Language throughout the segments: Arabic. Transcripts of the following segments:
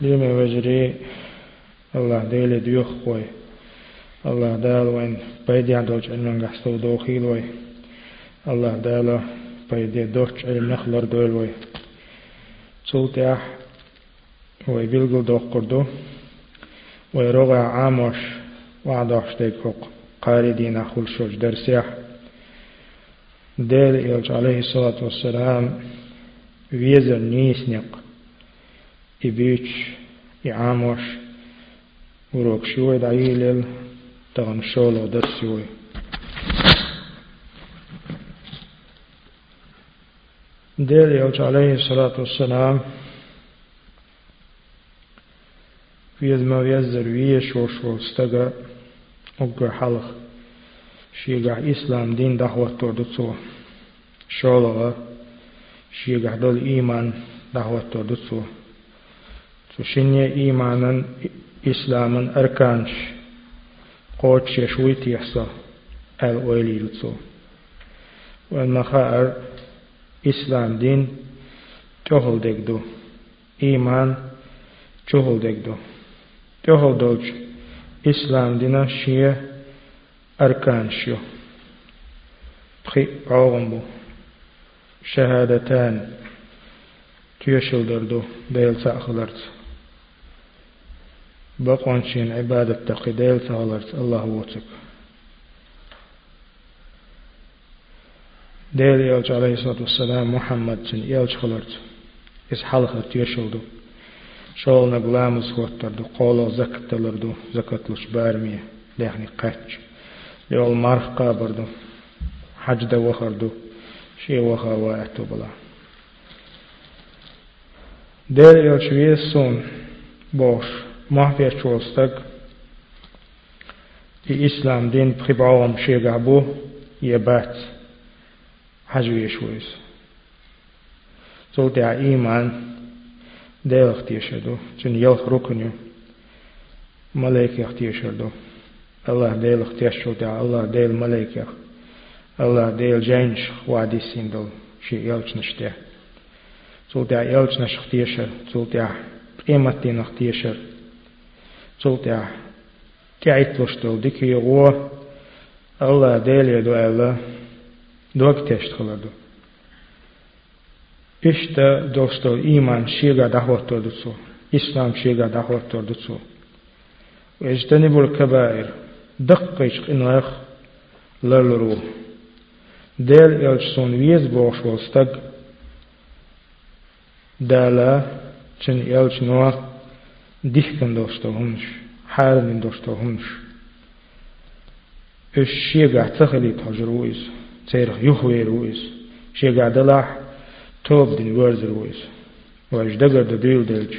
لما وجري. الله ديل ديوخ وي الله دال وين بيدي عدوج علم قحصو دوخيل وي. الله دال بيدي دوش علم نخلر دويل وي. أح وي بلغل دوخ قردو وي رغع عاموش وعدوش ديكوق قاردين أخل شوش درسيح ديل إلج عليه الصلاة والسلام ويزر نيسنق إبيتش إعاموش وروك شوي دعيلل تغن شولو درسيوي ديل يوج عليه الصلاة والسلام في ما يزر ويش وش وستقى أقر حلق شيقع إسلام دين دعوة تردتو شولو شيقع دول إيمان دعوة تردتو سوشنيا إيمانا إسلاما أركانش. قوتش يشويت يحصى. الويلي لتسو والمخاءر إسلام دين تهل دكدو إيمان تهل دكدو تهل دوج إسلام دينا شيء أركان شيو بخي عوغمبو شهادتان. تيشل دردو. ديل سأخلرت. بقوانشين عبادة تقديل تغلرت الله وتك ديل يلج عليه الصلاة والسلام محمد سن يلج خلرت. إس حلقة تيشلدو شول نقلامز خوتردو قولو زكت لردو. زكت لش بارمية ليحني قاتش يول مرخ قابردو حج دا وخردو شي وخا واتو بلا. Çoğustak i islam din pribawam shegabu yebat hajwiye şoyuz so der iman delch tiyashadu chin yelch rukunyu malaikach tiyashadu Allah delch tiyashadu Allah del malaikach Allah del jainsh wadi sindal shi yelchnishte so der yelchnish tiyashar so der primatinach صوتي تعيت لشتو ديكي يغو الله ديل يدو الله دوك تشتغل دو إشتا دوستو إيمان شيغا دعوت تردسو إسلام شيغا دعوت تردسو ويجتنبوا الكبائر دقيش إنوخ للرو ديل يلجسون ويز بوش وستق دالا چن يلج نوخ ديكن دوستوهمش حارن دوستوهمش اش شيغا تخلي تجرويز تيرخ يخوي رويز شيغا دلاح توب دين ورز رويز واش دقر دبيل دلج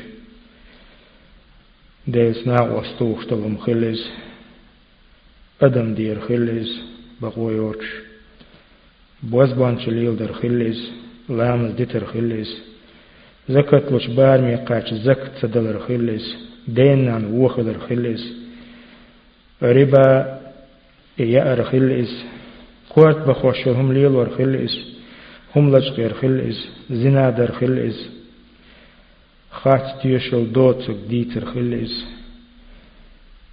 ديس نا وستوخ تلم خلز آدم دير خلز بقويوش بوزبان شليل در خلز لامز ديتر خلز زكت لش بار مي قاچ زكت سدل خلص دينان وخدر خلص ربا يا خلص قوت بخوشهم ليل ور خلص هم لج غير خلص زنا در خلص خات تيشل دوتك ديتر خلص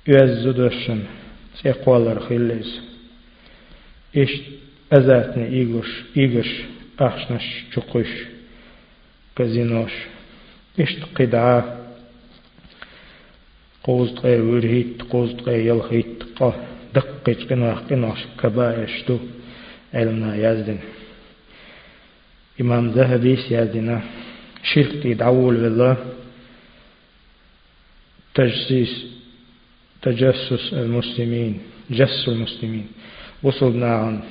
يزدشن سيقوالر خلص إيش أزاتني إيغش إيغش أخشنش چقش كزينوش إشت قدعة. قوزت غير ورهيت قوزت غير يلخيت. قه دقيت قناح قناش كبايشتو علمنا يزدن إمام ذهبي سيازدنا. شرك يدعول بالله. تجسيس تجسس المسلمين جس المسلمين. وصلنا عن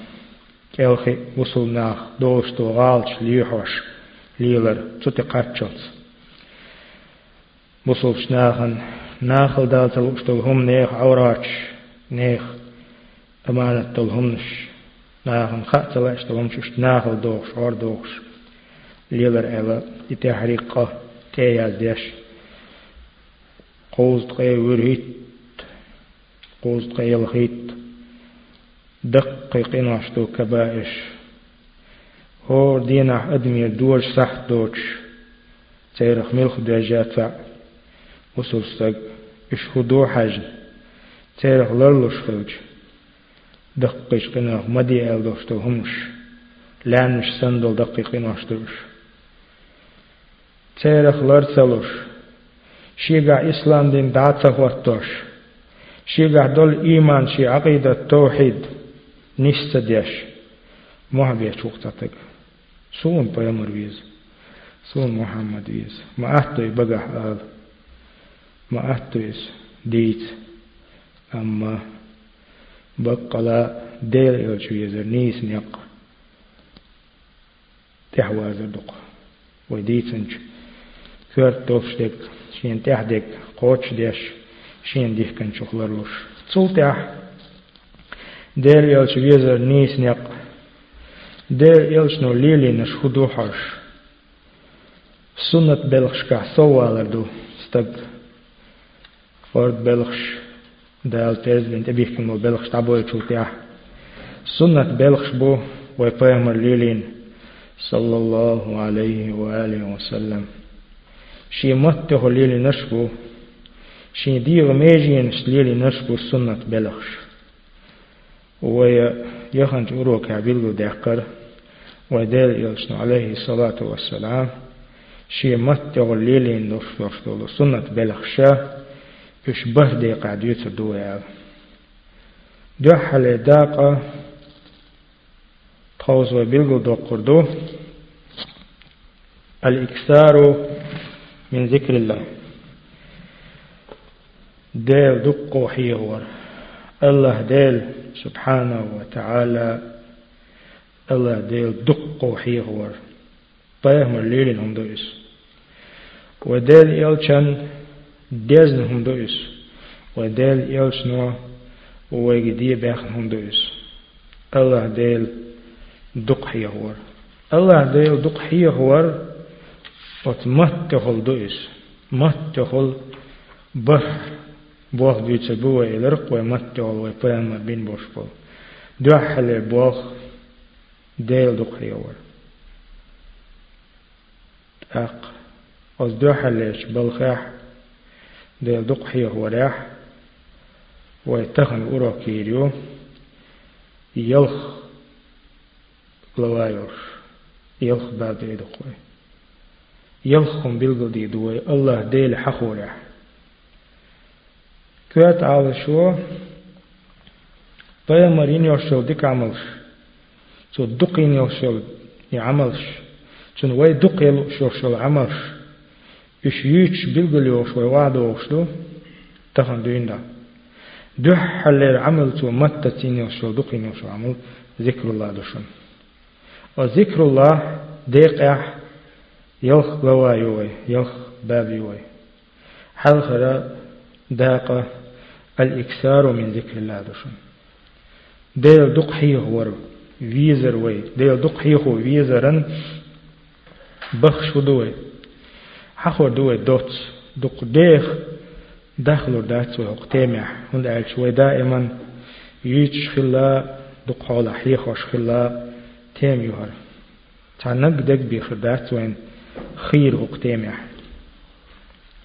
كيلخي وصلنا دوشتو غالش ليحوش ليلر تتي قاتشوت بصوف شناخن ناخل دال تلوشتل هم نيخ عوراتش نيخ أمانة تلهمش ناخن خات تلاشتل هم ششت ناخل دوخش عور دوخش ليلر إلا يتحريقه تياز ديش قوزت قي ورهيت قوزت قي الخيت دقق إناشتو كبائش هو دينا أدمي دورش صح دوش تيرخ ملخ دواجات فع وسوستق إش خدو حاج تيرخ لرلوش خلج دقش قناخ مدي أل دوشتو همش لأن مش سندل دقيق إناشتوش تيرخ لرسلوش شيغا إسلام دين داتا ورتوش شيغا دول إيمان شي عقيدة توحيد نستديش محبية سون بيامر ويز سون محمد ويز ما أحتوي بقح آل ما أحتويس ديت أما بقلا ديل إلشو يزر نيس نيق تحوازر دق وديتنج كورت توفشدك شين تحدك قوتش ديش شين ديح كان شخلرلوش تصول تح ديل إلشو يزر نيس نيق ديل إلشنو ليلي نش خدو حرش سنة بلخشكا سوالردو استب فورد بلخش دال تيز بنت أبيك كمو بلخش تعبوي تشوتيا سنة بلخش بو ويبايمر ليلين صلى الله عليه وآله وسلم شي مته ليلي نشبو شي ديغ ميجين ليلي نشبو سنة بلخش ويا يخنج أروك عبيلو ديقر وديل يلشن عليه الصلاة والسلام. شي مته ليلي نشبو سنة بلخشة. يش بهدي قاعد يتدو يا دو حل داقة تخوز وبيلغو دو قردو. الإكثار من ذكر الله. ديل دقو حيهور الله ديل سبحانه وتعالى ديل دقو حيهور طيهم الليل هم دويس وديل يلشن ديزن هم دويس وديل يلش نو ويجدي باخن هم دويس الله ديل دق هي هور الله ديل دق هي هور وتمتخل دويس متخل بح بوخ ديتس بوا إلرق ومتخل ويباما بين بوشبول دوحل بوخ ديل دق هي هور أق أز دوحلش بالخاح دي دق حيه وراح ويتخن أورو كيريو. يلخ لوايوش. يلخ باب يدقوي يلخم بلغل دي دوي. الله ديل حخورح كوات على شو طيب مرين يوشل ديك عملش. شو دقين يوشل يعملش شو وي دق يوشل عملش إش يوش بلغل يوش ويوعد ووشلو تخن دوين دح حل عمل تو متى تين يوشو دقين يوشو عمل ذكر الله دشن وذكر الله ديقع يلخ لوا يوي يلخ باب يوي حل خرا داقة الإكثار من ذكر الله دشن ديل دق حيه ويزر وي ديل دق حيه ويزرن بخش ودوي حخور دوي دوت. دق ديخ دخلوا دات وقتامع هند عيل شوي دائما يجش خلا دق حول حيخوش خلا تام يهر تعنق دق بيخر دات وين خير وقتامع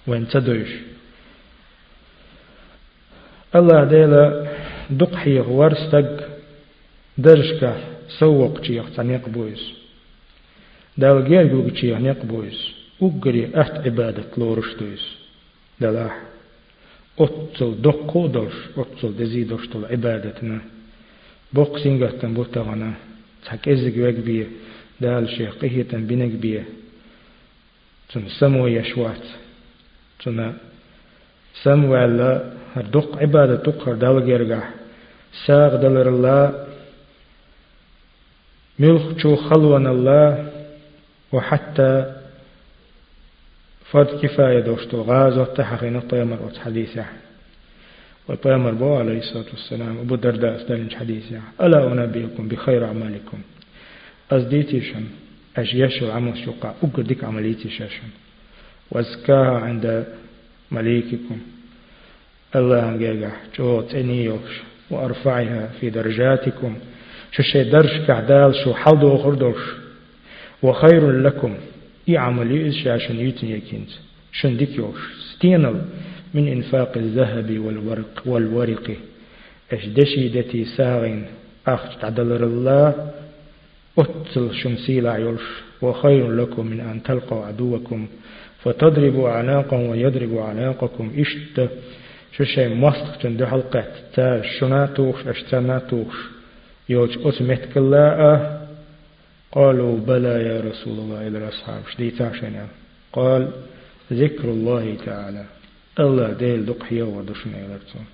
وين تدوش الله ديلا دق حيخ درشكا سوق تشيخ تنيق بويس دال غير جوج تشيخ نيق بويس وقري أحت عبادة لورشتويس دلاح أتصل دقو دوش أتصل دزي دوش طول عبادتنا بوق سنغتن بوتغنا تحك إزق وقبية دال شيخ قهية بنك بيه تن سمو يشوات تن سمو على هردق عبادة تقهر دال جرقع ساغ دلر الله ملخ شو خلوان الله وحتى فرد كفاية دوشتو غازو تحقين طيمر حديثة والبيامر بو عليه الصلاة والسلام أبو درداء استلنج حديثة ألا أنبئكم بخير أعمالكم أزديتيشن أجيشو عمل شقا أقدك عمليتي شاشن وأزكاها عند مليككم الله أنجيجا جو تنيوش وأرفعها في درجاتكم شو شي درج كعدال شو حلدو خردوش وخير لكم. إي عملي شاشن يتن يكينت شندك يوش. ستينل من إنفاق الذهب والورق والورق. إش دشيدتي ساغين. أخ تعدل الله أتل شمسيلا يلش وخير لكم من أن تلقوا عدوكم. فتضربوا أعناقهم ويضربوا أعناقكم. إشت. شو شيء مصدق تندو حلقة تا شناتوش أشتناتوش. يوج أسمت كلا قالوا بلى يا رسول الله إلى الأصحاب. شديتا شنا قال ذكر الله تعالى. الله ديل دقيا ودشنا يلرتون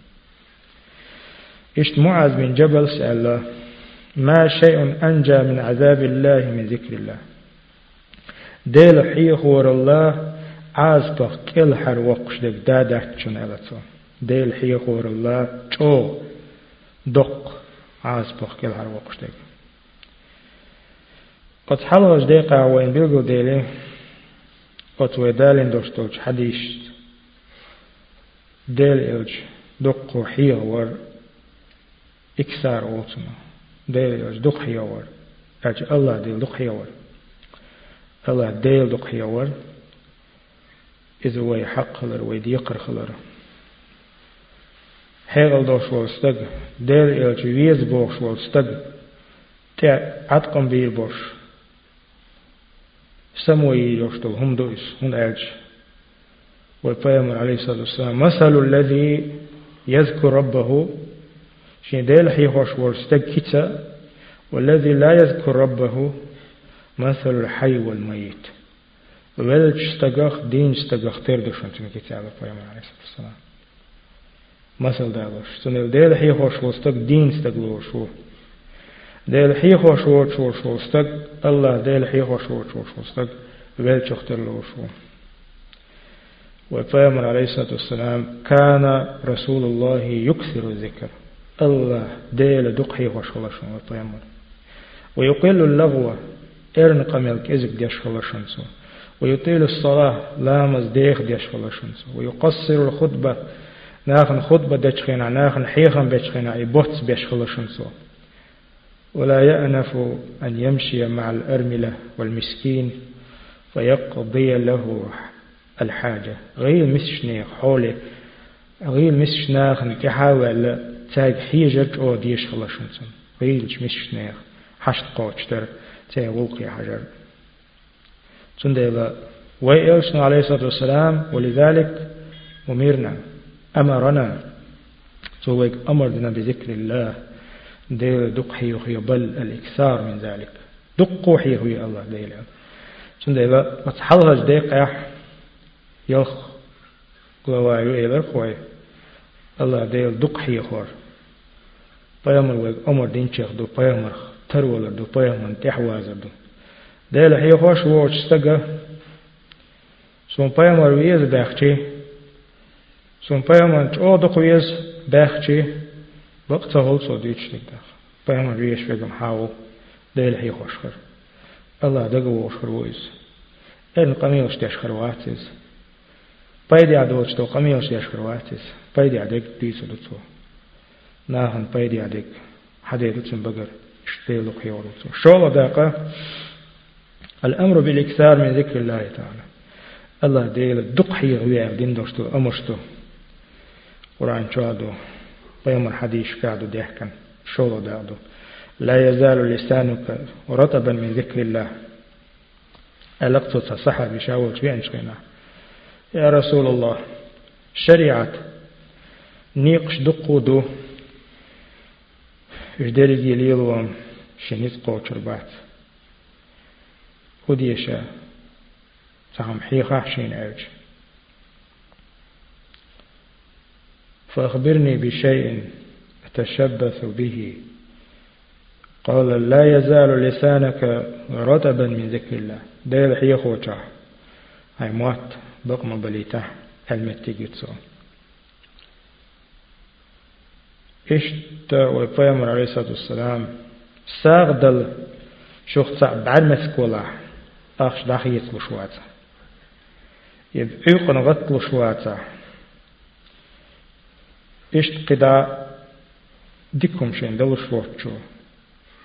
إشت معاذ بن جبل سأل ما شيء أنجى من عذاب الله من ذكر الله? ديل حيخ ور الله عاز بخ كل حر وقش دك دادات شن ألتو ديل حيخ ور الله تو دق عاز بخ كل حر وقش دك قد حلوش ديقا وين بيلقو ديلي قد ويدالين دوشتوش حديش ديل إلج دق حيخ ور إكسار أوتنا ديل إلج دق حيخ ور. أج الله ديل دق حيخ ور. الله ديل دق حيخ ور. إذا وي حق خلر وي ديقر خلر. هيغل دوش والستق دير إلج ويز بوش والستق تع عتقم بير بوش سموي يوشتو هم دويس هم ألج والبيامر عليه الصلاة والسلام مثل الذي يذكر ربه شين ديل حيحوش والستق كتا والذي لا يذكر ربه مثل الحي والميت ولد استجاخ دين استجاخ تردشون تن كتاب القيامة عليه الصلاة والسلام مثل دالوش تن ديل حي خوش وستك دين استجلو شو. ديل حي خوش وش وش وستك الله ديل حي خوش وش وش وستك ولد شختر له شو. والقيامة عليه الصلاة والسلام كان رسول الله يكثر الذكر الله ديل دق حي خوش ولا شو. والقيامة ويقل اللغوة إرن قمل كذب ديش خلاشن سو ويطيل الصلاة لامز ديخ ديش خلاشنس ويقصر الخطبة ناخن خطبة ناخن حيخن بيشخينا أي بوتس بيش خلاشنس ولا يأنف أن يمشي مع الأرملة والمسكين فيقضي له الحاجة. غير مسشنيخ حولي غير مسشناخن كحاول تاج حيجة أو ديش خلاشنس غير مسشنيخ حشت قوشتر تاج وقي حجر. تندب ويأرسل عليه الصلاة والسلام ولذلك أمرنا. أمرنا تويك أمرنا بذكر الله. دير دقحي وخي بل الإكثار من ذلك. دقوا حي هو الله. ديل تندب متحلج ديق يح يلخ. قوايو إلر خوي الله ديل دقحي خور. بيامر ويك أمر دين شيخ دو. بيامر ترولر دو. بيامر تحوازر دو. دل هي خوش ووش استگا سون پیامر ویز بخچی سون پیامر چو دو ویز بخچی وقت هول سو دیچ نگدخ پیامر ویش بگم حاو هي خوش خر الله دگو ووش خر ویز ان قمیوش تش خر واتز پیدی عدوچ تو قمیوش تش خر واتز پیدی عدک دیسو دو ناهن پیدی عدک حديث بقر اشتيلو خيورو شو داقه الأمر بالإكثار من ذكر الله تعالى الله ديل دق حي غوية دين دوشتو أمشتو قرآن شادو بيوم الحديث كادو ديحكن شولو دادو. لا يزال لسانك رطبا من ذكر الله. ألقت صحة بشاوت في أنشقنا يا رسول الله شريعة نيقش دقودو إجدالي ليلوام شنيت قوتر بات وديشا تعم حيخة حشين أرج فأخبرني بشيء أتشبث به. قال لا يزال لسانك رطبا من ذكر الله. ديل حيخ وجه هاي موات بقم بليته المتي جتسو إشت ويبيامر عليه الصلاة والسلام. ساغدل شوخ صعب بعد مسكولا. أخش داخل يتلو شواتا يب عيقن غتلو شواتا إشت قدا ديكم شين دلو شوتشو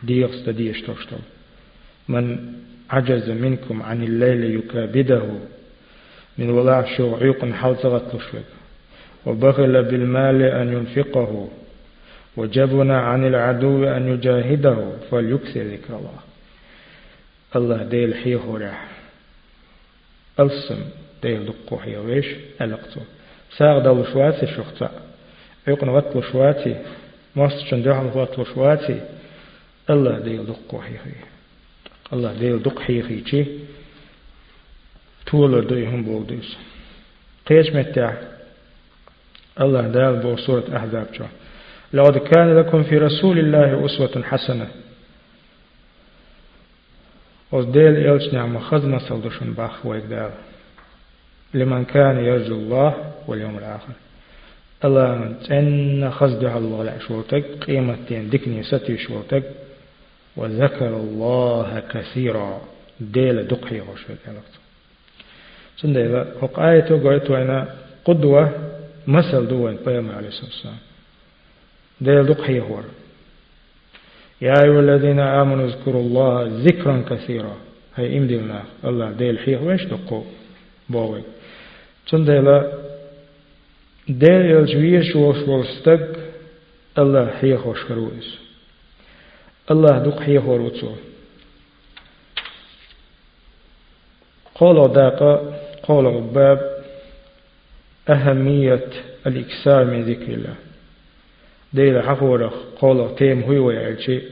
ديغس تديش توشتو من عجز منكم عن الليل يكابده من ولاع شو عيق حوزغت لشوك وبخل بالمال أن ينفقه وجبنا عن العدو أن يجاهده فليكثر ذكر الله الله ديل حيه راح ألسم ديل دقو حيه ويش ألقتو ساغ دل شواتي عيق نغتل شواتي مصر شندوح نغتل شواتي الله ديل دقو حيه الله ديل دق حيه حيه تولر دوي هم بولدوس قيش متع؟ الله دال بو سورة أحزاب شو لقد كان لكم في رسول الله أسوة حسنة. وزديل إلش نعم خزمة سلدشن باخ ويقدال لمن كان يرجو الله واليوم الآخر. الله من تن خزدها الله لا شوتك قيمتين دكني ستي شوتك وذكر الله كثيرا ديل دقي غشوك سندي وقايتو قلت أنا قدوة مثل دوين بيام عليه الصلاة والسلام. ديل دقي هور يا أيها الذين آمنوا اذكروا الله ذكرا كثيرا. هي إمدلنا. الله ديل حيه ويش دقو. بوي سندي لا ديل يلجويش وش وستق الله حيه وش كرويس الله دق حيه وروتسو قولوا داقة قول عباب أهمية الإكسار من ذكر الله ديلا حقورة قول تيم هو ويعجي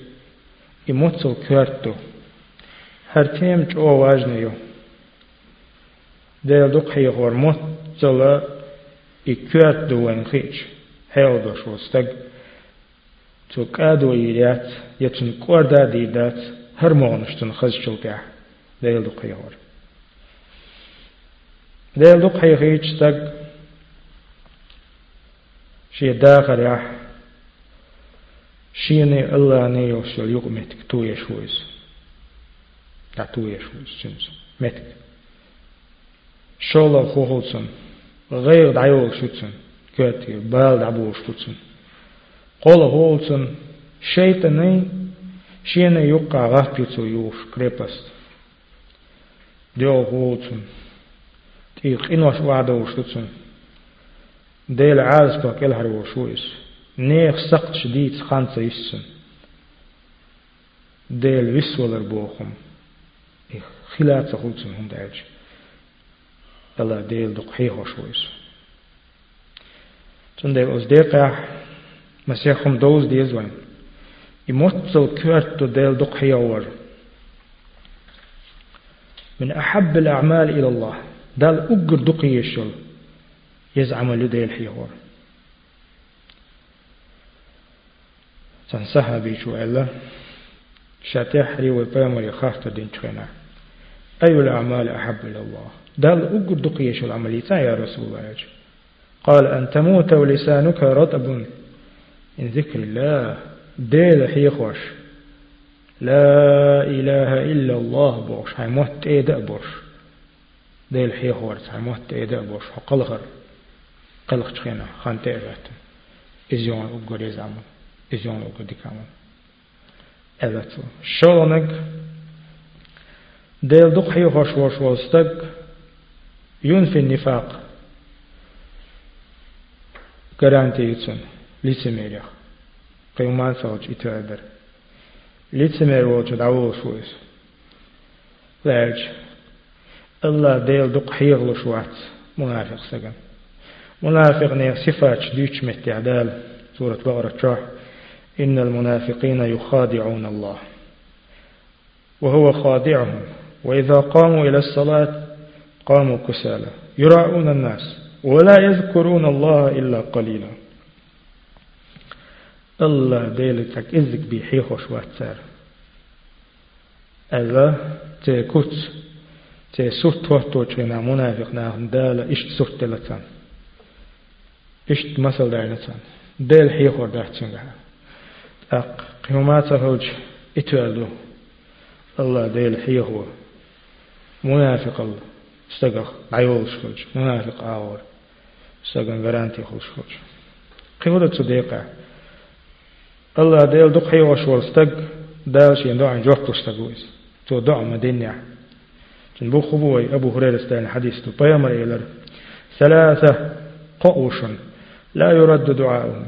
يموتسو كارتو هر تيم جو واجنيو دق حيه غور موتسو يكارت دوين خيش. هيو دوش وستق تو كادو يريات يتن كوردا ديدات هرمونشتن خزشل ديلا دق حيه غور ديل دوق حي خيج تق شي داخل يح. شيني الله نيو شل يوق متك تو يشويز. تا تو يشويز. شنز. متك. شولا غير دعيو شوتسن كوتي بال دعبو شوتسن قول هولسن شيطاني شيني يوقع غافيتسو يوش كريبست ديو هولسن تيق إنوش وعده وشتوتسن ديل عاز كو كل هر وشويس نيخ سقط شديد خانسة يسن ديل ويسولر بوخم خلات سخوتسن هم داج الله ديل دق حيه وشويس تن ديل أز ديقع مسيحهم دوز ديزوين يموتسل كورتو ديل دق حيه من أحب الأعمال إلى الله دال أقر دقي الشل يزعم لدي الحيوار سنسها بيشو ألا شاتحري وبيامر خاصة دين شخنا أي الأعمال أحب إلى الله دال أقر دقي الشل عمليتا يا رسول الله قال أن تموت ولسانك رطب من ذكر الله ديل حيخوش لا إله إلا الله بوش هاي موت إيه بوش ديل حي هورت عموت إيدا بوش قلغر قلغ تخينا خان تيرات إزيون أقول يزعمون إزيون أقول ديكامون شولنك ديل دق حي هوش وش وستق ينفي النفاق. يتسون licemjerja قيومان سوج إتوادر licemjer ووجه دعوه شويس لاج الله ديل دق حيغلو شوات منافق سجن منافق نير صفات ديش متعدال سورة بقرة شرح إن المنافقين يخادعون الله وهو خادعهم وإذا قاموا إلى الصلاة قاموا كسالى يراعون الناس ولا يذكرون الله إلا قليلا. الله ديلتك إذك بيحيخ وشوات سار. أذا تكوت سوت توتو تشينا منافق ناخن دالا إشت سوت تلتان. إشت مسل داينتان ديل حيخور داحتشنغا أق قيومات هوج إتوالو الله ديل حيخور منافق الله. استقخ عيول شخوش منافق آور استقن غرانتي خوش خوش قيودة صديقة الله ديل دق حيوش والستق دال شين دعا جوحتو استقويس تو دعا مدينة جن بو خبوي أبو هريرة استان حديث تو بيامر إلر ثلاثة قوش لا يرد دعاؤهم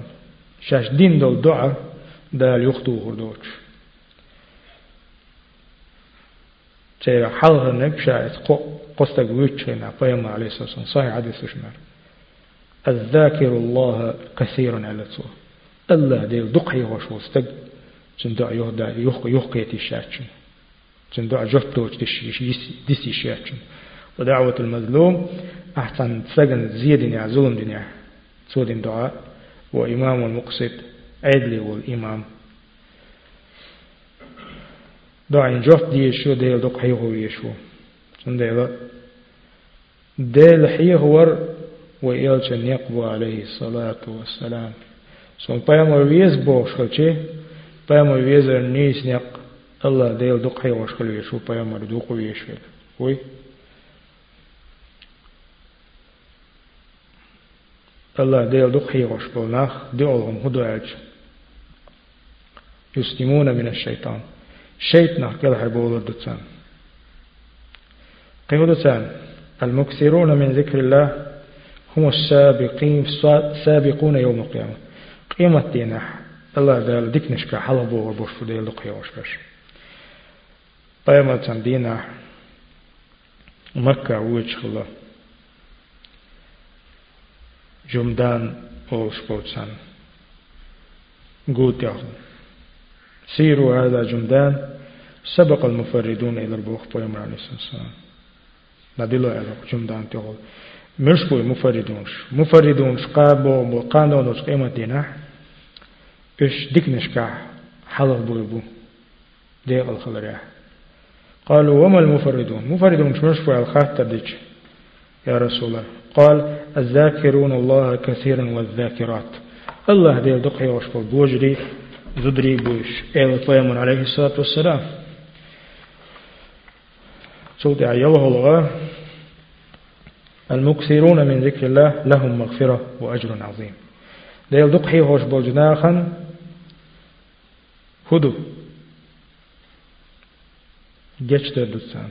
شاش دين دول دعا دال يخطو هردوش تي حلها نبشا قصتك ويتشينا بيامر عليه الصلاة والسلام صحيح حديث شمار الذاكر الله كثيرا على الصور الله ديل دقي وش وستق جندع يهدا يخ يخ يتشاتشن جندع جفتوج ديس يشاتشن ودعوة المظلوم أحسن سجن زيد يا ظلم دنيا سود دعاء وإمام المقصد عدل والإمام دعاء جفت دي شو ديل دقي هو يشو جندع ديل حيه ور وإلشن يقبو عليه الصلاة والسلام سون بيامر ويز بوش خلچه بيامر ويز نيس نيق الله ديل دق حي وش خل يشو بيامر دوق ويشفل وي الله ديل دق حي وش بولناخ دعوهم هدوعج يسلمون من الشيطان شيطنا كل حربول الدتان قيودتان المكثرون من ذكر الله هم السابقين سابقون يوم القيامة. قيمة دينا الله دال ديك نشكا حلبو وبوش فدي لقيا وشكش قيمة دينا مكة وجه الله. جمدان أوش بوتسان قوت ياخذ سيروا هذا جمدان سبق المفردون إلى البوخ بيوم عليه الصلاة والسلام. قانونوش قيمة دينا إش ديك نشكع حلق بوي بو ديق الخلريا قالوا وما المفردون مفردون مش بوي الخاتر ديك يا رسول الله قال الذاكرون الله كثيرا والذاكرات الله دي دقي وشبه بوجري زدري بوش إيل طيمون عليه الصلاة والسلام سودي عيوه الله المكثرون من ذكر الله لهم مغفرة وأجر عظيم ديل دقحي هوش بوجناخا هدو geçtir lütfen.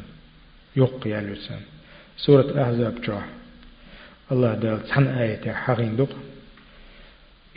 Yok ya lütfen. Surat Ahzab çoğ. Allah da tan ayeti haqinduk.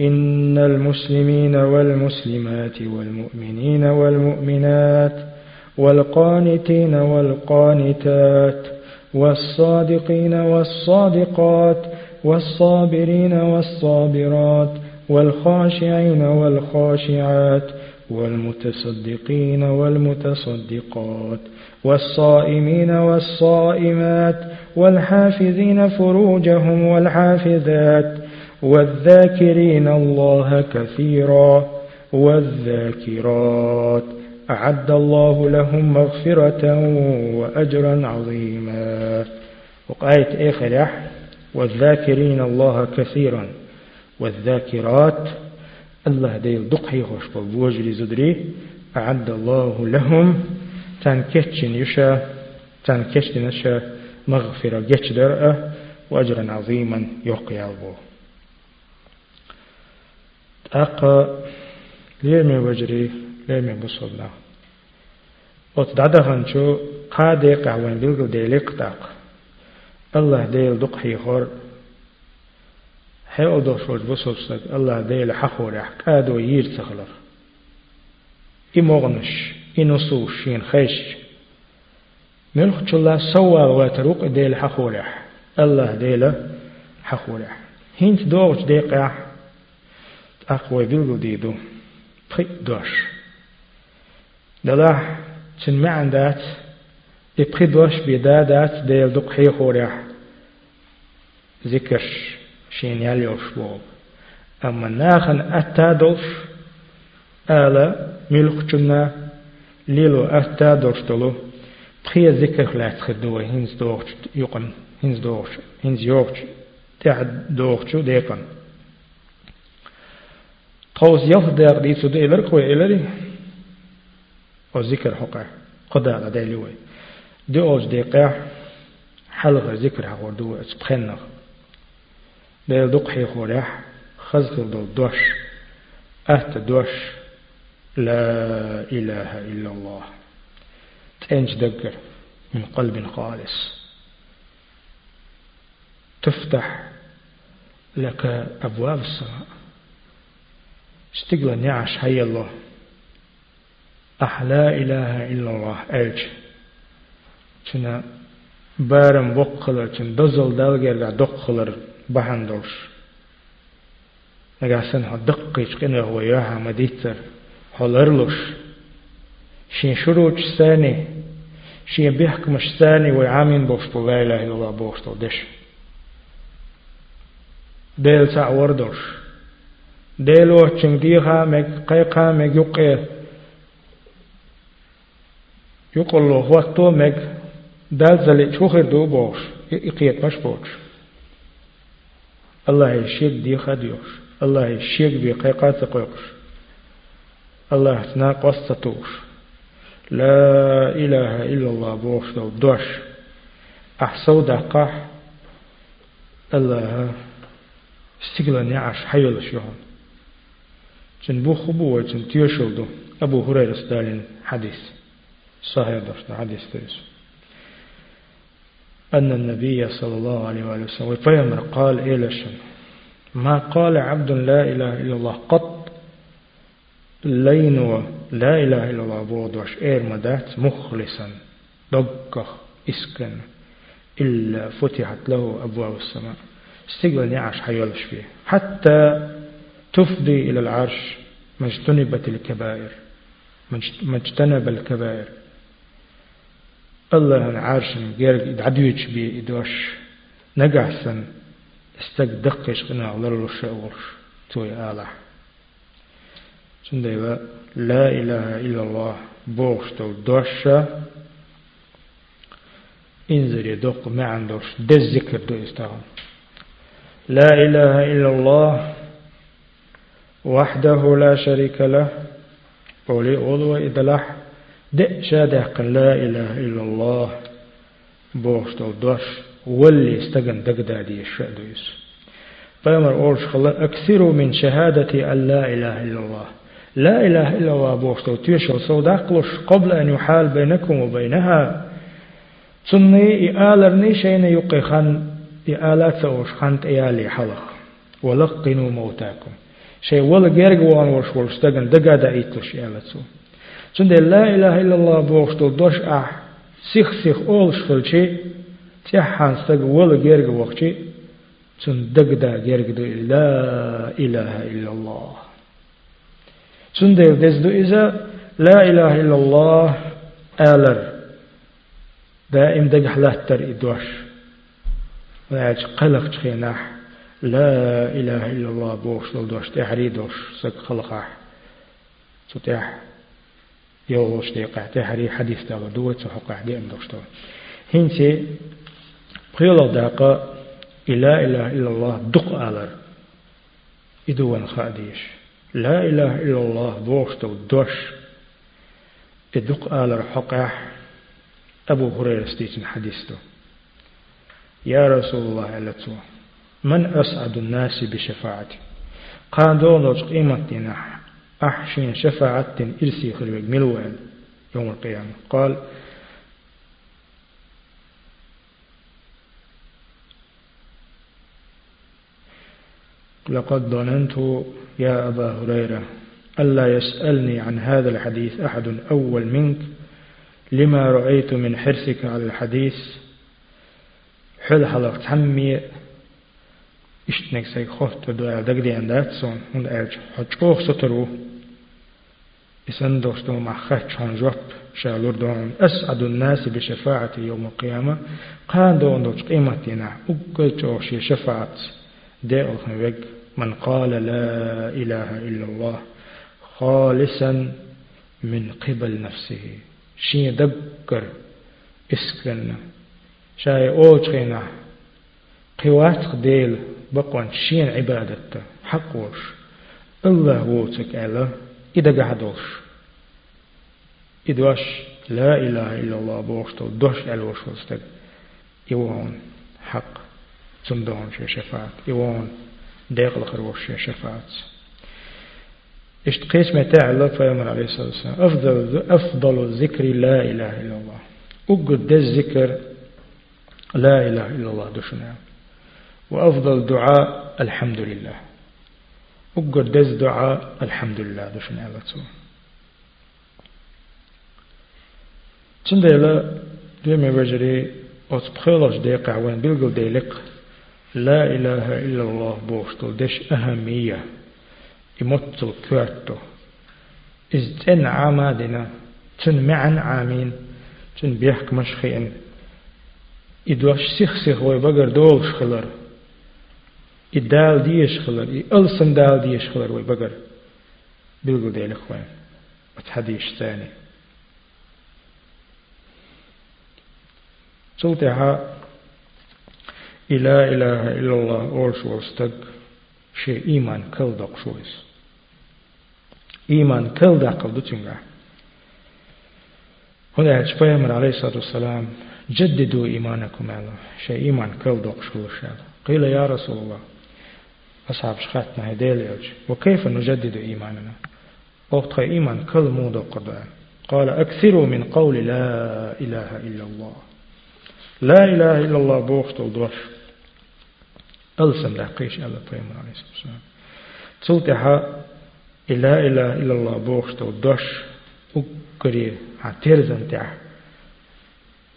إن المسلمين والمسلمات والمؤمنين والمؤمنات والقانتين والقانتات والصادقين والصادقات والصابرين والصابرات والخاشعين والخاشعات والمتصدقين والمتصدقات والصائمين والصائمات والحافظين فروجهم والحافظات والذاكرين الله كثيرا والذاكرات. أعد الله لهم مغفرة وأجرا عظيما. وقاية آخر والذاكرين الله كثيرا. والذاكرات الله ديل دقي خوش بوجري زدري. أعد الله لهم تنكتشن يشا تنكتشن يشا مغفرة جتش درأة وأجرا عظيما يقيا الله أقا ليمي وجري ليمي بصلنا. وت دعدا شو قادي قعوان بيلقو ديليق تاق الله ديل دق حي خور حي أدو شوج بصوصك الله ديل حخور كادو يير سخلر إمغنش إنصوش ين خيش ملخ الله سوى واتروق ديل حخور الله ديل حخور هنت دوغش ديقع أقوى بيلقو ديدو بخي دوش دلاح چن معن دات إبخدوش بدادات ديل دق حي خوريح ذكر شين يليوش بوب. أما ناخن أتادوش آلا ملك جنا ليلو أتادوش دلو. تخيا ذكر لا تخدوا هنز دوغ يقن هنز دوغ هنز يوغ تعد دوغ شو ديقن قوس يفدر دي سود إلر قوي إلري وذكر قدا على دي لوي دي أوز ديقع حلقة ذكر حقور دو اسبخنخ دي دقحي خوريح خزق دو دوش أهت دوش لا إله إلا الله تنج دقر من قلب خالص۔ تفتح لك أبواب السماء۔ استقل نعش هيا الله أح لا إله إلا الله ألج تنا بارم بقلر تن دزل دلغر دقلر بحندوش نگاسن ها دقیش قنه هو ياها مديتر هولرلوش شين شروع ثاني شين بيحكم ثاني ويعامين بوشتو لا إله إلا الله بوشتو دش ديل سا وردوش ديلو تشنجيها مك قيقا مك يقير يقول وقتو مك دال زلي شوخر دو بوش؟ يقيت مش بوش. الله يشيك دي خديوش الله يشيك بي قيقات قيقش. الله تنا قصتوش لا إله إلا الله بوش دو دوش. أحسو دقاح الله استقلا نعش حيول شهون جن بو خبوة جن تيوشل دو. أبو هريرة ستالين حديث. صحيح دفت حديث أن النبي صلى الله عليه وآله وسلم وفيمر قال إيلشن ما قال عبد لا إله إلا الله قط لين لا إله إلا الله بود وش إير مدات مخلصا دقة إسكن إلا فتحت له أبواب السماء. استقبل نعش حيولش فيه حتى تفضي إلى العرش ما اجتنبت الكبائر ما اجتنب الكبائر. الله العرش غير عدويش بي إدوش. نقعسن استقدقش قنا على الشعور توي آله شندي لا إله إلا الله. بوشتو دوشة انزل يدق ما عندوش ده الذكر دو استغل لا إله إلا الله. وحده لا شريك له. قولي أولو إدلح دق شادح لا إله إلا الله بوشتو دوش واللي استغن دقدادي الشأدويس فأمر أورش خلا أكثروا من شهادة أن لا إله إلا الله. لا إله إلا الله بوشتو تيشل صوداقلش قبل أن يحال بينكم وبينها. تني إآلرني شين خان إآلات سوش خانت إيالي حلق. ولقنوا موتاكم. شيء ولا جرج وان ورش ورش تجن دقا دا إيتلش إآلات سو. دوش أح سيخ سيخ أول شخلشي تيحان استغ ولا جرج وقتي تن دقدا جرج لا إله إلا الله Sunday desdu إذا لا إله إلا الله آلر دائم دقح لاتر إدوش ويعج قلق تخيناح لا إله إلا الله بوش دوش تحري دوش سك خلقاح تتاح يوش ديقع تحري حديث داغ دوت سحقاح دي أم دوش هنسي قيل داقا إلا إله إلا الله دق آلر. إدوان خاديش لا إله إلا الله بوشتو دوش. إدق آل رحقح أبو هريرة ستيتن حديثته يا رسول الله ألتو من أسعد الناس بشفاعتي؟ قال دولوش قيمتنا أحشين شفاعة إرسي خلوك ملوان يوم القيامة. قال لقد ظننت يا أبا هريرة ألا يسألني عن هذا الحديث أحد أول منك. لما رأيت من حرصك على الحديث حل حلق تحمي إشتنك سيك خفت دو دقدي عندات سون. هند أرج حجوخ سترو إسان دوستو مع خاتشان جوب شالور دون أسعد الناس بشفاعة يوم القيامة قان دون دوش قيمتنا أقل جوشي شفاعة دي أخن من قال لا إله إلا الله خالصا من قبل نفسه شين دقر اسكن شاي أوجخينا قوات ديل بقوان شين عبادته حق وش الله ووتك ألا إذا قعدوش إدواش لا إله إلا الله بوشتو دوش ألوش وستك إيوان حق تندون شي شفاعت إيوان داخل خروش شي شفاعت اشتقيت متاع الله فيامر عليه الصلاة والسلام أفضل, أفضل الذكر لا إله إلا الله أقد الذكر لا إله إلا الله دشنا وأفضل دعاء الحمد لله أقد دعاء الحمد لله دشنا الله تندلا ديما بجري أتبخلش ديقع وين بيلقل ديلق لا إله إلا الله بوشتل دش أهمية يمتل كواتو إز تن عمادنا تن معن عامين تن بيحك مشخين إدواش سيخ سيخ ويبقر دول شخلر إدال ديش خلر إلسن دال ديش خلر ويبقر بيلقل ديلق وين وتحديش ثاني. سلطها إلا إله إلا الله أورش ورستق شيء إيمان كل دق شويس. إيمان كل دق دتنجا هنا هتشبه عليه الصلاة والسلام جددوا إيمانكم على شيء إيمان كل دق شويس قيل يا رسول الله أصحاب شخاتنا هديل وكيف نجدد إيماننا؟ وقت إيمان كل مودة قدام قال أكثروا من قول لا إله إلا الله. لا إله إلا الله بوخت الدوش ألسم دقيش الله بيمن عليه الصلاة والسلام. تلتها لا إله إلا الله بوخت الدوش أقري عتيرزن تاع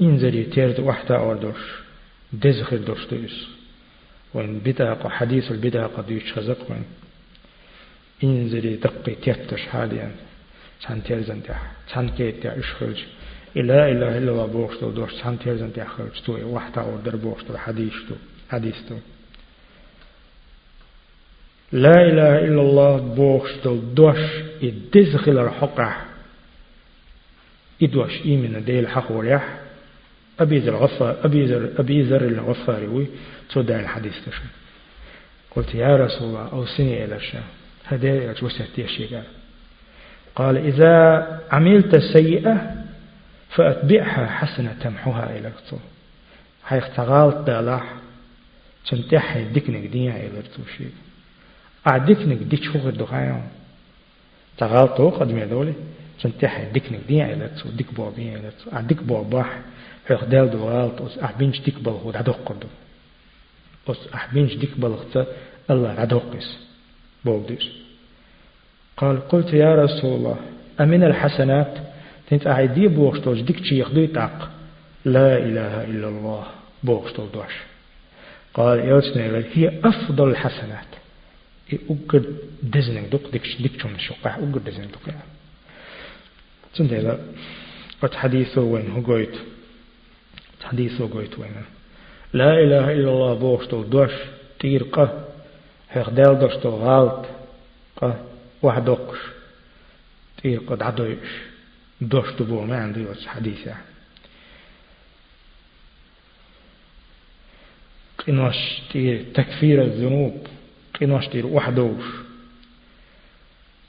إنزري تيرد وحدا أوردوش دزخر دوش دوش وإن بدأ حديث البدأ قد يشخزق وإن إنزري دقي تيتش حاليا. تان تيرزن تاع تان كيت تاع إشخرج. إلا إله إلا الله بوشتو دوش سان تيرزن تأخرج تو وحتا أو در بوشتو حديث تو حديث تو لا إله إلا الله بوشتو دوش إدزخل الحقع إدوش إيمن ديل حق وريح أبي ذر الغفار أبي ذر أبي ذر الغفاري. وي تو دا الحديث تشو قلت يا رسول الله أوصني إلى الشام. هذا وسهتي الشيء قال. إذا عملت سيئة فأتبعها حسنة تمحوها إلى الطول. هاي اختغالت دالاح تنتحي ديكنك دنيا إلى التوشيك أعديكنك ديك شو غير دخايا؟ تغالطو قد ميدولي تنتحي ديكنك دنيا إلى التول ديك بوا بيا إلى التول أعديك بوا باح دال دوغالت أس أحبينش ديك بلغو دعدوق قدو أس أحبينش ديك بلغت الله عدوقس بولديش قال قلت يا رسول الله أمن الحسنات؟ تنت أعيدي بوغشتوش ديك تشيخ دوي تاق لا إله إلا الله بوغشتو دوش. قال يوتسنا هي أفضل الحسنات. أقد دزنك دوك ديك ديك شون شقع أقد دزنك دوك يعني تنت قد حديثه وين هو قويت. حديثه قويت وين لا إله إلا الله بوغشتو دوش تير قه هيخ دال دوشتو غالت قه واحد دوكش تير قد عدويش دوشت بو ما عندي وش حديثة. قنوش تير تكفير الذنوب قنوش تير وحدوش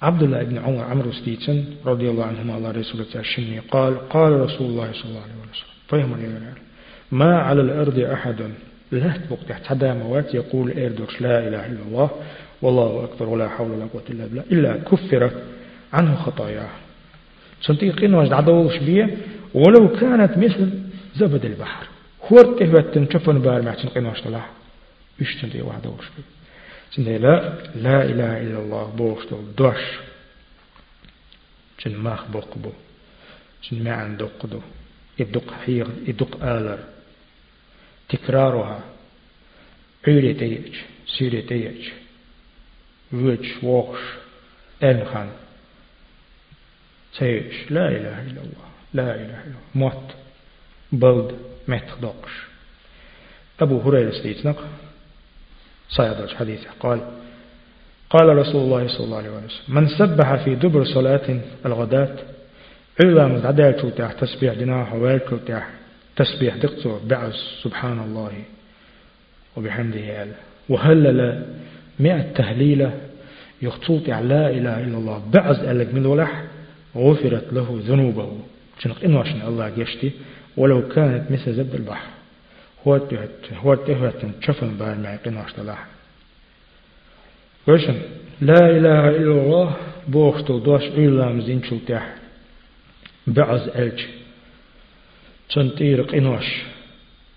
عبد الله بن عمر عمرو ستيتن رضي الله عنهما الله رسول الله قال قال رسول الله صلى الله عليه وسلم. فهم ما على الأرض أحد. لا تبقى تحت. موات يقول إيردوش لا إله إلا الله والله أكبر ولا حول ولا قوة إلا بالله. إلا كفرت عنه خطاياه. صديقين واجد عدوش بيه ولو كانت مثل زبد البحر. هو تهبت تنشفن بار ما تنقين واش طلع إيش تنتي واحد وش بيه تنتي لا لا إله إلا الله. بوش دوش. تن ماخ بقبو تن ما عندك قدو يدق حيغ يدق آلر. تكرارها عيري تيج سيري تيج ويج ووش أنخان سيش لا إله إلا الله. لا إله إلا الله. موت. بلد. متخدقش أبو هريرة سيتنق صيادج حديثه قال قال رسول الله صلى الله عليه وسلم من سبح في دبر صلاة الغداة إلا من عدال تاح تسبيح جناح ويل تاح تسبيح دقته بعث سبحان الله وبحمده ألا وهلل مئة تهليلة يخطوط لا إله إلا الله. بعض ألك من الولح غفرت له ذنوبه. شنق إنواشن الله يشتي ولو كانت مثل زبد البحر. هو هو تهت تشفن بار ما يقنوش تلاح وشن لا إله إلا الله بوختو دوش إلا مزين شو تح بعض ألج. تنتير قنوش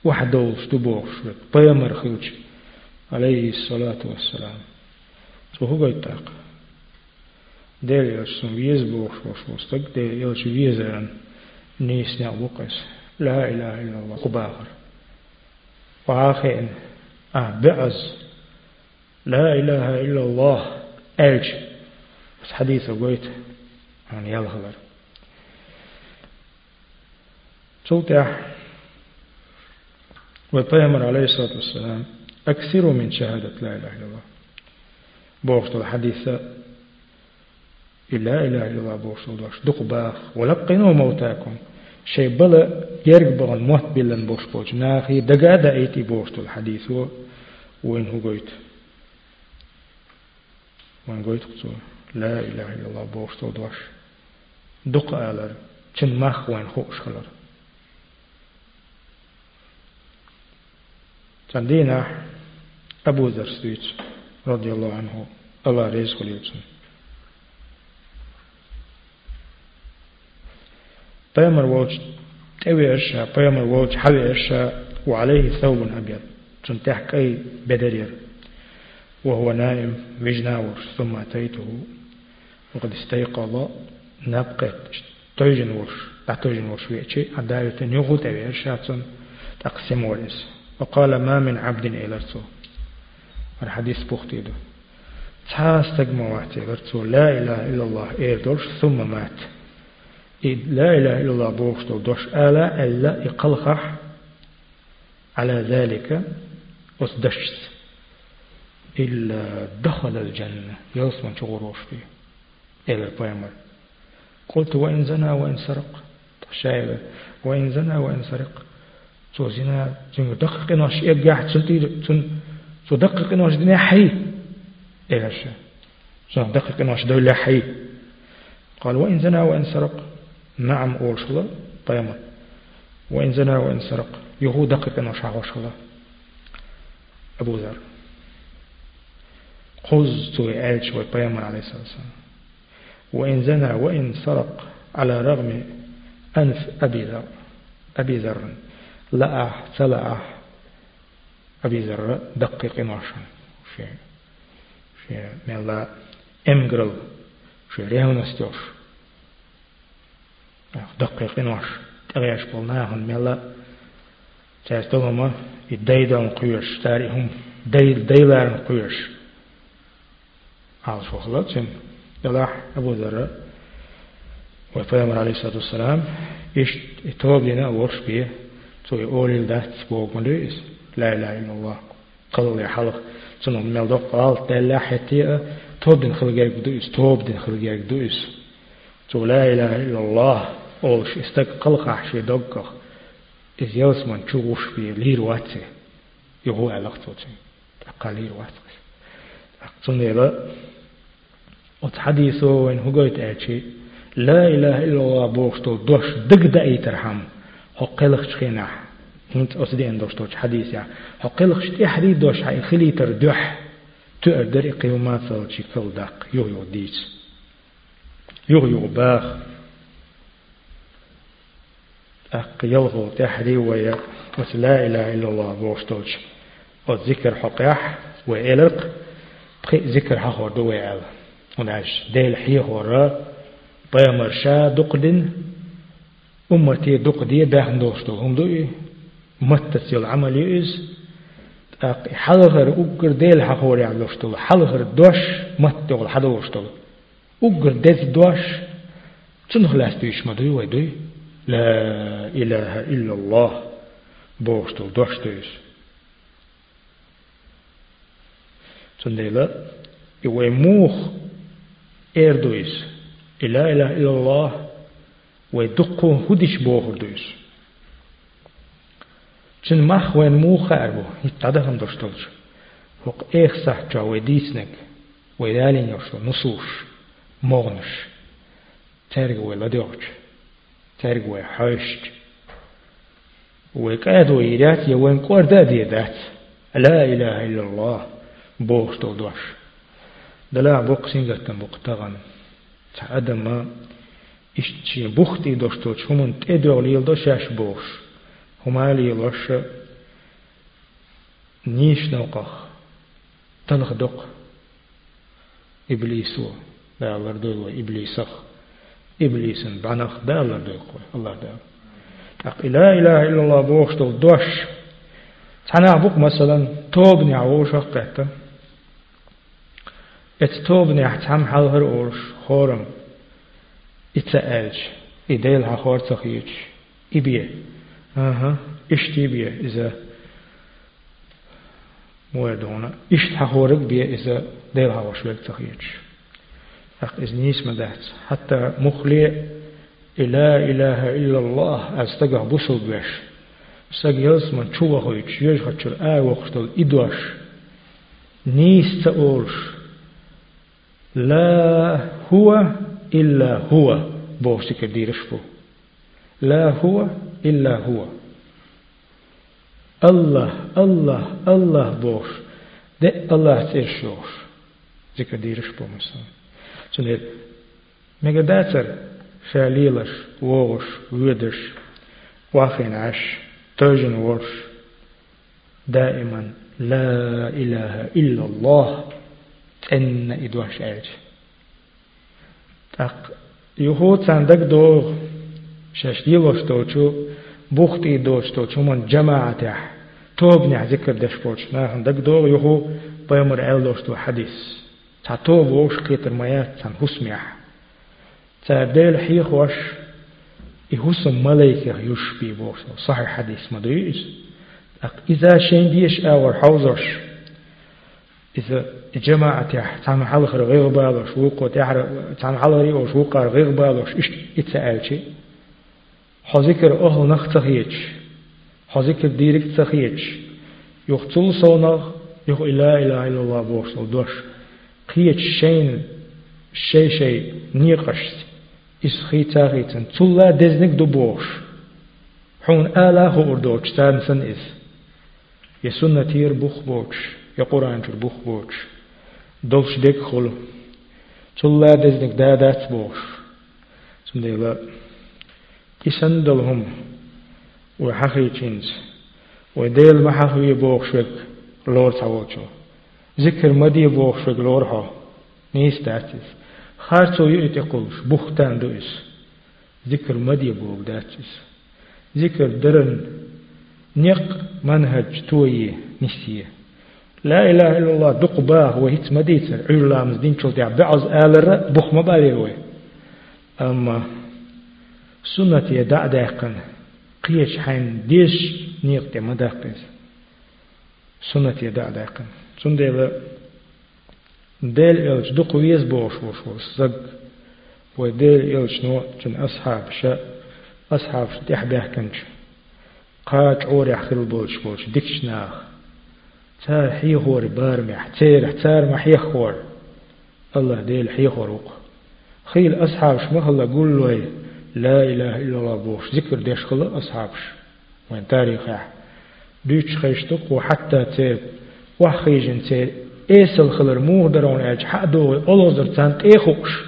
وحدوش تبوش بيامر خلج عليه الصلاة والسلام تو هو يتاق دير يلسون ويز بوش وش وستق دير يلس ويزرن نيس نعوقس لا إله إلا الله قباخر وآخر آه بعز لا إله إلا الله ألج بس حديث قويت يعني يلغلر تلتح وطيمر عليه الصلاة والسلام أكثر من شهادة لا إله إلا الله. بوغشت الحديث. إلا إله إلا الله بوغشت دوش دق باخ ولقنوا موتاكم. شيء بلا يرق بغن موت بلن بوش بوش ناخي دقا دا إيتي بوغشت الحديث. وين هو قويت؟ وين قويت قصور لا إله إلا الله بوغشت دوش دق آلر چن مخ وين خوش خلر. تندينا أبو ذر سويت رضي الله عنه الله رزق اليوتن بيامر ووج تأوي أرشا بيامر ووج حوي أرشا وعليه ثوب أبيض تنتحك أي بدرير وهو نائم وجناور ثم أتيته وقد استيقظ نبقت توجن ورش تعتوجن ورش ويأتي عداية يغوت أبي أرشا تقسم ورس وقال ما من عبد إلى الحديث بوختي ده. تاستق مواتي غرتو لا إله إلا الله. دولش ثم مات. إيه لا إله إلا الله بوختو دوش ألا إقلخح. على ذلك أصدشت. إلا دخل الجنة. يوصل شغروش فيه. إلى البيمر قلت وإن زنا وإن سرق. شايبة وإن زنا وإن سرق. قال وإن زنا وإن سرق. نعم أول شلا طيما وإن زنا وإن سرق. يهو دقق نوش عوش شلا أبو ذر. خذ تو إيش وطيما عليه الصلاة والسلام وإن زنا وإن سرق. على رغم أنف أبي ذر. أبي ذر لا سلأ أبي ذر دقق نوشا في في ملا إمغرل. في ريهون استوش. دقق نوش. تغيش بولناهن ملا. تاستوهما يدايدون قيوش. تاريهم. دايل دايلارن قيوش. على شوخلات يلاح أبو ذر. وفيامر عليه الصلاة والسلام. إيش توب لنا ورش بيه. توي أولي لدات بوغ مدويس لا إله إلا الله قلل حلق تنو ملدق قال تلا حتى توب دين خلقك دويس توب دين خلقك دويس تو لا إله إلا الله أولش استك قلق حشي دقق إذ يوس من تشوش بيه لير واتي يهو علاقته قليل واتي تنو وتحديثه وين هو قلت أشي لا إله إلا الله بوشتو دوش دق دأي ترحم حقلق شخينح هنت أصدي أن دوش توش حديث يعني حقلق شتي حديث دوش حي خلي تردح تقدر قيومات فلشي فلدق يو يو ديس. يو يو باخ. أق يلغو تحري ويا. بس لا إله إلا الله بوشتوش والذكر حقيح وإلق. بخي ذكر حقور دوي على ونعش. ديل حيه أمتي دقدي باهن دوستو هم دوي متس يل عمل يز حلغر أقر ديل حقوري على دوستو حلغر دوش مت يغل حدا دوستو أقر ديز دوش تنخ لاس دوش مدوي ويدوي لا إله إلا الله بوستو دوش دوش تنديلا يوي موخ إردويس لا إله إلا الله ويدقو هدش بوهر دويس چن مخ وين مو خاربو يتعدهم دوشتولش وق إيخ صح جا ويديسنك ويدالين يوشو نصوش مغنش. ترق ويلدوش ترق ويحوشت ويقاد ويرات يوين قرد ديدات لا إله إلا الله بوش دوش. دلا بوق سنجتن بوق تغن تعدم ما إشتشي بوختي دوشتوش همون تدرو ليل دوشاش بوش هما ليلوش نيش نوقخ تلخ دق إبليسو دالر دوي إبليسخ إبليسن بعنخ دالر دوي الله دالر أق لا إله إلا الله بوش دول دوش تنا بوك مثلا توبني عوش قهتا ات توبني احتام حلهر أورش خورم إتسألج إديل ها خور تخيج إبيه أها إشتي بيه إذا موردونا إشت حخورك بيه إذا ديل ها وشوك تخيج أق إذ نيس مدات حتى مخلي لا إله إلا الله أستقع بوصل بيش سجلس من شو خويش يج خشر آه وقتل إدوش نيس تقولش لا هو إلا هو بوش كديرش بو لا هو إلا هو. الله الله الله بوش ده الله ترشوش ذكر ديرش بو مثلا. سنة مجداتر شاليلش ووش ودش واخين عش ترجن ورش. دائما لا إله إلا الله. أن إدوش أرج تق يهود صندق دو شاش ديلوش توچو بوختي دوش توچو من جماعته توبني ذكر دش بوش ناخن دق دو يهو بيمر ألوش تو حديث تا توب وش قيتر ميات تن حسميح تعدل حيخ وش يهوسم ملايكة يشبي بوش صحيح حديث مدريس إذا شين ديش أور حوزش. إذا جماعة تعمل حلق غير بالوش وقو تعمل حلق ريوش وقار غير بالوش إيش إتسألشي حذكر أهل نخ تخيج. حذكر ديرك تخيج. يختل صونغ يخ لا إله إلا الله بوش دوش. قيج شين شيء شيء نيقشت إس خيتاغيتن تلا دزنك دبوش حون آلا هو أردوش. تانسن إس يسنة تير بوخ بوش. يا قرآن تير بوخ بوش. دولش ديك خلو. تلا دزنك دادات بوش. سم ديلا إسن دلهم. وحخي تشينز وديل محخي بوخ شوك لور تعوشو ذكر مدي بوخ شوك لور ها. نيس داتيس خارتو يؤتي قلش بختان دوئس ذكر مدي بوغ داتس ذكر درن. نق منهج توي نسيه. لا إله إلا الله دق باه وهيت مديتر عير لامز دين شلت يا بعض آلر بخ مبالي أما سنة يدع داقن قيش حين ديش نيق مداقس سنة يدع داقن سنة ديل إلش دق ويز بوش وش وش زق وديل إلش نو جن أصحاب شا أصحاب شتيح بيحكنش قاج عور يحخل بولش بولش ديكش ناخ. تار حي هور بارمح تير تار ما حي خور الله ديل حي خروق خيل أصحاب شمخ الله قول له لا إله إلا الله بوش ذكر ديش خلا أصحابش وين تاريخ ديش خيشتق وحتى تير وحخيجن تير إيسل خلر موه درون أج حدو أولوزر تان تيخوش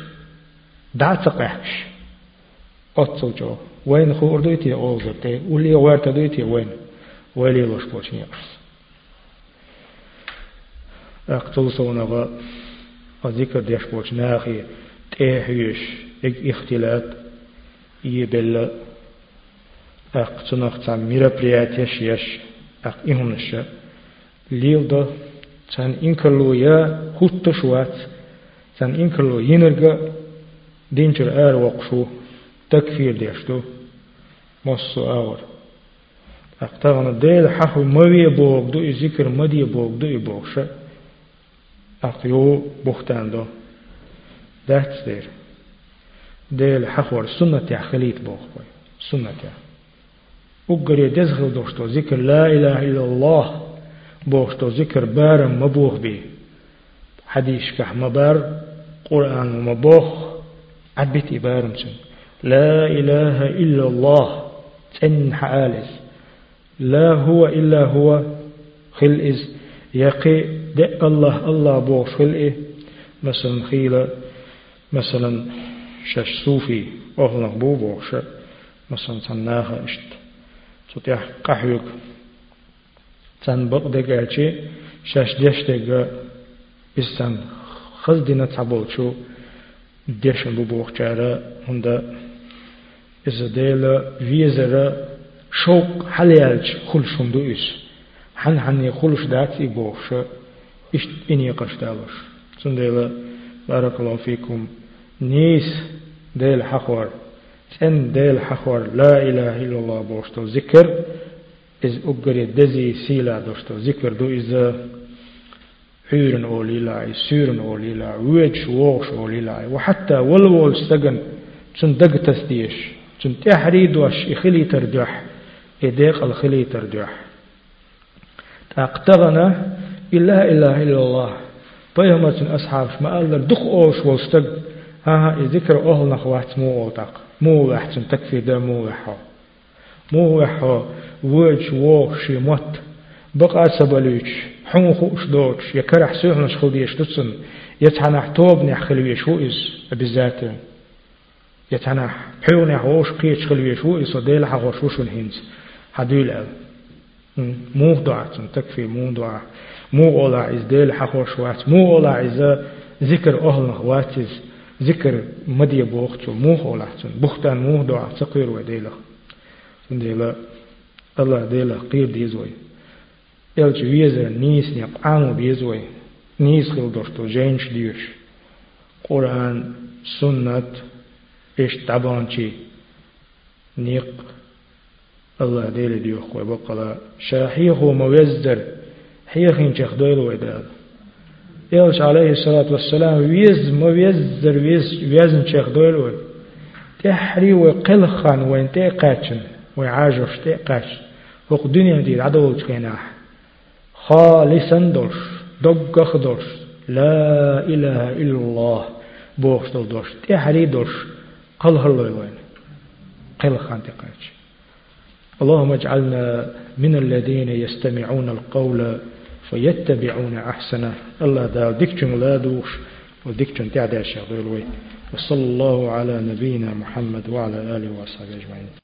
دعت قحش أتصل جو وين خور دويتي أولوزر تي ولي وارت دويتي وين ولي لوش بوش نيرس أقتل صونغا الذكر ديش بوش ناخي تيحيش إك اختلاط يبل أقتنق تام ميرابرياتيش يش أق إهمنش ليل ده Sen inkerlo ya hutta şuat. Sen inkerlo yinirga dinçir er waqşu takfir deştu. Mosso ağır. Aqtağını değil hahu maviye boğdu, zikir madiye there. Değil hahvar sünnet ya khalit boğ koy. Sünnet ya. أقري دزغل دوشتو ذكر لا إله إلا الله بوشتو ذكر بارم مبوخ بي حديث كح مبار قرآن مبوخ عبت بارم سن لا إله إلا الله تن حالس لا هو إلا هو خلئز يقي دق الله الله بوخ خلئه مثلا خيلة مثلا شش صوفي أهلق بو بوخ مثلا تناها إشت. تطيح قحيوك. تن بقدقاتي شش دشتق إستان خزدنا تعبوتشو ديشن ببوخ جارا هندا إذا ديلا فيزرا شوق حليالج خلشم دو إس. حن حن خلش داتي إشت إني قش دالوش سنديلا بارك الله فيكم نيس ديل حخور سن ديل حخور لا إله إلا الله بوشتو ذكر إز أقري دزي سيلا دوشتو ذكر دو إذا حيرن أولي لاي سيرن أولي لاي ويج ووش أولي لاي وحتى ولول استغن تن دق تسديش تن تحريد واش إخلي ترجح إديق الخلي ترجح تاقتغنا إلا إله إلا الله. بيهمة أصحاب ما قال دخ أوش واستغ ها ذكر أهل نخوات مو أوتاق. مو وحتن تكفي دا مو وحو مو وحو ويج ووش موت. بقى سبلوش حون خوش دوش يكرح سوحنا شخودي يشتسن يتحنح توبني خلوي شو إز بالذات يتحنح حيوني حوش قيت خلوي شو إز. وديل حغوش وشون هنز حدول أل مو دعاء تكفي مو دعاء مو أولا إز ديل حغوش وات مو أولا إز ذكر أهل نخواتز ذكر مدي بوختو مو أولا بختان مو دعاء تقير وديلا ديلا الله ديلا قير ديزوي Elč viezer nis njak anu biezoj, nis hildošto ženš dirš. Kur'an, sunnat, ish tabanči, الله دیل دیو خو به قلا شاهیخ مویزدر حیخ این چخ دویل ویدا ایلش علیه الصلاة والسلام ویز مویزدر ویز ویز این چخ دویل وید تحری و قلخان و این تی قاچن و عاجوش تی قاچ وق دنیا دید عدو چخیناح خالصا دوش دوگخ دوش. لا إله إلا الله. بوخش دل دوش. تحری دوش. قلخ اللویل وید قلخان تی قاچن اللهم اجعلنا من الذين يستمعون القول فيتبعون أحسنه. الله دا ديكتن لا دوش تعدى وصلى الله على نبينا محمد وعلى آله وصحبه أجمعين.